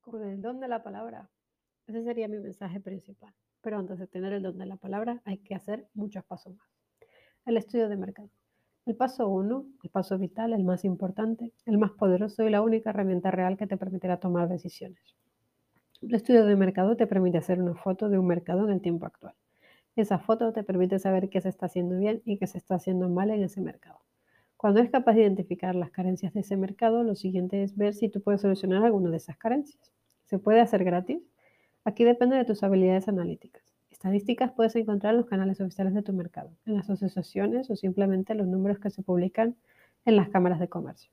con el don de la palabra. Ese sería mi mensaje principal. Pero antes de tener el don de la palabra hay que hacer muchos pasos más. El estudio de mercado. El paso uno, el paso vital, el más importante, el más poderoso y la única herramienta real que te permitirá tomar decisiones. El estudio de mercado te permite hacer una foto de un mercado en el tiempo actual. Esa foto te permite saber qué se está haciendo bien y qué se está haciendo mal en ese mercado. Cuando eres capaz de identificar las carencias de ese mercado, lo siguiente es ver si tú puedes solucionar alguna de esas carencias. ¿Se puede hacer gratis? Aquí depende de tus habilidades analíticas. Estadísticas puedes encontrar en los canales oficiales de tu mercado, en las asociaciones o simplemente los números que se publican en las cámaras de comercio.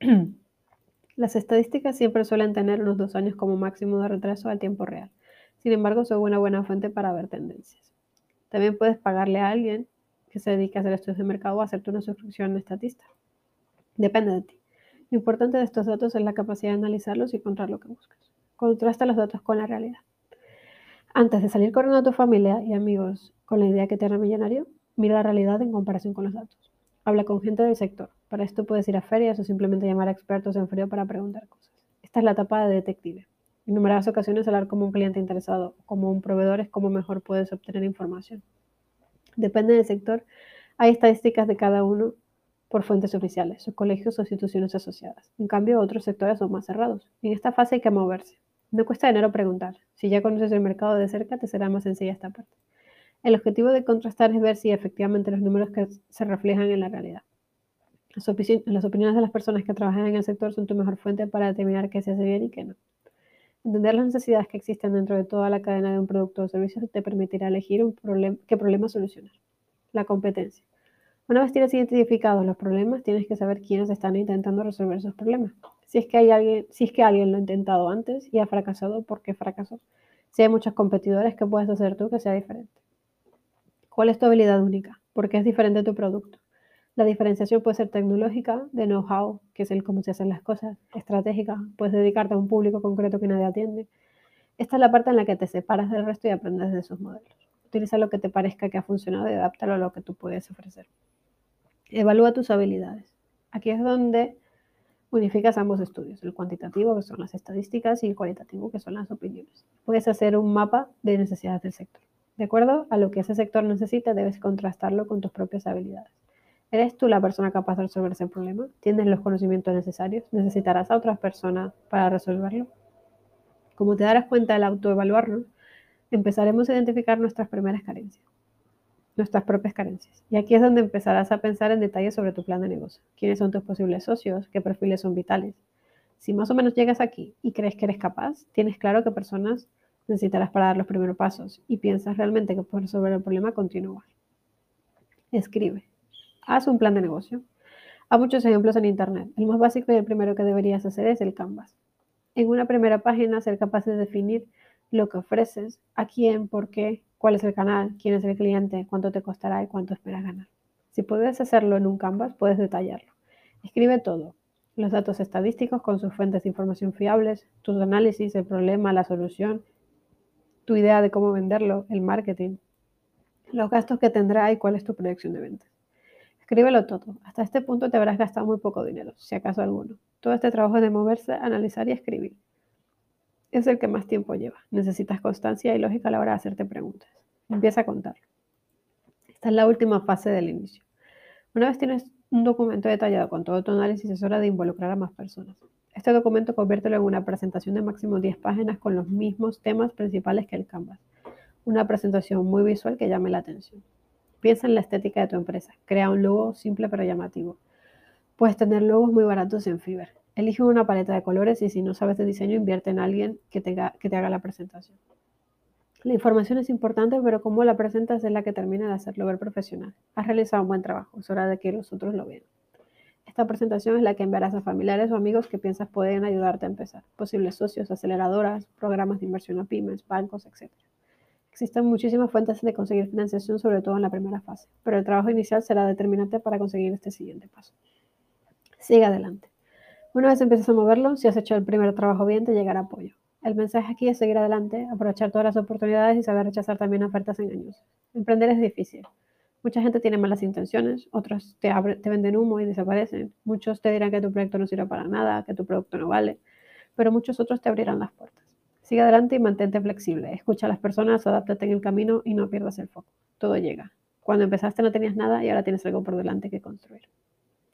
las estadísticas siempre suelen tener unos dos años como máximo de retraso al tiempo real. Sin embargo, son una buena fuente para ver tendencias. También puedes pagarle a alguien que se dedique a hacer estudios de mercado o hacerte una suscripción estatista. Depende de ti. Lo importante de estos datos es la capacidad de analizarlos y encontrar lo que buscas. Contrasta los datos con la realidad. Antes de salir corriendo a tu familia y amigos con la idea que te hará millonario, mira la realidad en comparación con los datos. Habla con gente del sector. Para esto puedes ir a ferias o simplemente llamar a expertos en frío para preguntar cosas. Esta es la etapa de detective. En numerosas ocasiones hablar como un cliente interesado como un proveedor es como mejor puedes obtener información. Depende del sector. Hay estadísticas de cada uno por fuentes oficiales, o colegios o instituciones asociadas. En cambio, otros sectores son más cerrados. En esta fase hay que moverse. No cuesta dinero preguntar. Si ya conoces el mercado de cerca, te será más sencilla esta parte. El objetivo de contrastar es ver si efectivamente los números que se reflejan en la realidad. Las, opiniones de las personas que trabajan en el sector son tu mejor fuente para determinar qué se hace bien y qué no. Entender las necesidades que existen dentro de toda la cadena de un producto o servicio te permitirá elegir qué problema solucionar. La competencia. Una vez tienes identificados los problemas, tienes que saber quiénes están intentando resolver esos problemas. Si es que hay alguien, si es que alguien lo ha intentado antes y ha fracasado, ¿por qué fracasó? Si hay muchos competidores, ¿qué puedes hacer tú que sea diferente? ¿Cuál es tu habilidad única? ¿Por qué es diferente tu producto? La diferenciación puede ser tecnológica, de know-how, que es el cómo se hacen las cosas, estratégica, puedes dedicarte a un público concreto que nadie atiende. Esta es la parte en la que te separas del resto y aprendes de esos modelos. Utiliza lo que te parezca que ha funcionado y adáptalo a lo que tú puedes ofrecer. Evalúa tus habilidades. Aquí es donde unificas ambos estudios, el cuantitativo, que son las estadísticas, y el cualitativo, que son las opiniones. Puedes hacer un mapa de necesidades del sector. De acuerdo a lo que ese sector necesita, debes contrastarlo con tus propias habilidades. ¿Eres tú la persona capaz de resolver ese problema? ¿Tienes los conocimientos necesarios? ¿Necesitarás a otras personas para resolverlo? Como te darás cuenta al autoevaluarnos, empezaremos a identificar nuestras primeras carencias nuestras propias carencias. Y aquí es donde empezarás a pensar en detalle sobre tu plan de negocio. ¿Quiénes son tus posibles socios? ¿Qué perfiles son vitales? Si más o menos llegas aquí y crees que eres capaz, tienes claro qué personas necesitarás para dar los primeros pasos y piensas realmente que puedes resolver el problema, continúa. Escribe. Haz un plan de negocio. Hay muchos ejemplos en Internet. El más básico y el primero que deberías hacer es el Canvas. En una primera página, ser capaz de definir lo que ofreces, a quién, por qué, cuál es el canal, quién es el cliente, cuánto te costará y cuánto esperas ganar. Si puedes hacerlo en un Canvas, puedes detallarlo. Escribe todo, los datos estadísticos con sus fuentes de información fiables, tus análisis, el problema, la solución, tu idea de cómo venderlo, el marketing, los gastos que tendrá y cuál es tu proyección de ventas. Escríbelo todo. Hasta este punto te habrás gastado muy poco dinero, si acaso alguno. Todo este trabajo de moverse, analizar y escribir es el que más tiempo lleva. Necesitas constancia y lógica a la hora de hacerte preguntas. Empieza a contar. Esta es la última fase del inicio. Una vez tienes un documento detallado con todo tu análisis, es hora de involucrar a más personas. Este documento conviértelo en una presentación de máximo 10 páginas con los mismos temas principales que el Canvas. Una presentación muy visual que llame la atención. Piensa en la estética de tu empresa. Crea un logo simple pero llamativo. Puedes tener logos muy baratos en Fiverr. Elige una paleta de colores y si no sabes de diseño, invierte en alguien que te, haga la presentación. La información es importante, pero cómo la presentas es la que termina de hacerlo ver profesional. Has realizado un buen trabajo, es hora de que los otros lo vean. Esta presentación es la que enviarás a familiares o amigos que piensas pueden ayudarte a empezar, posibles socios, aceleradoras, programas de inversión a pymes, bancos, etc. Existen muchísimas fuentes de conseguir financiación, sobre todo en la primera fase, pero el trabajo inicial será determinante para conseguir este siguiente paso. Sigue adelante. Una vez empieces a moverlo, si has hecho el primer trabajo bien, te llegará apoyo. El mensaje aquí es seguir adelante, aprovechar todas las oportunidades y saber rechazar también ofertas engañosas. Emprender es difícil. Mucha gente tiene malas intenciones, otros te venden humo y desaparecen. Muchos te dirán que tu proyecto no sirve para nada, que tu producto no vale. pero muchos otros te abrirán las puertas. Sigue adelante y mantente flexible. Escucha a las personas, adáptate en el camino y no pierdas el foco. Todo llega. Cuando empezaste no tenías nada y ahora tienes algo por delante que construir.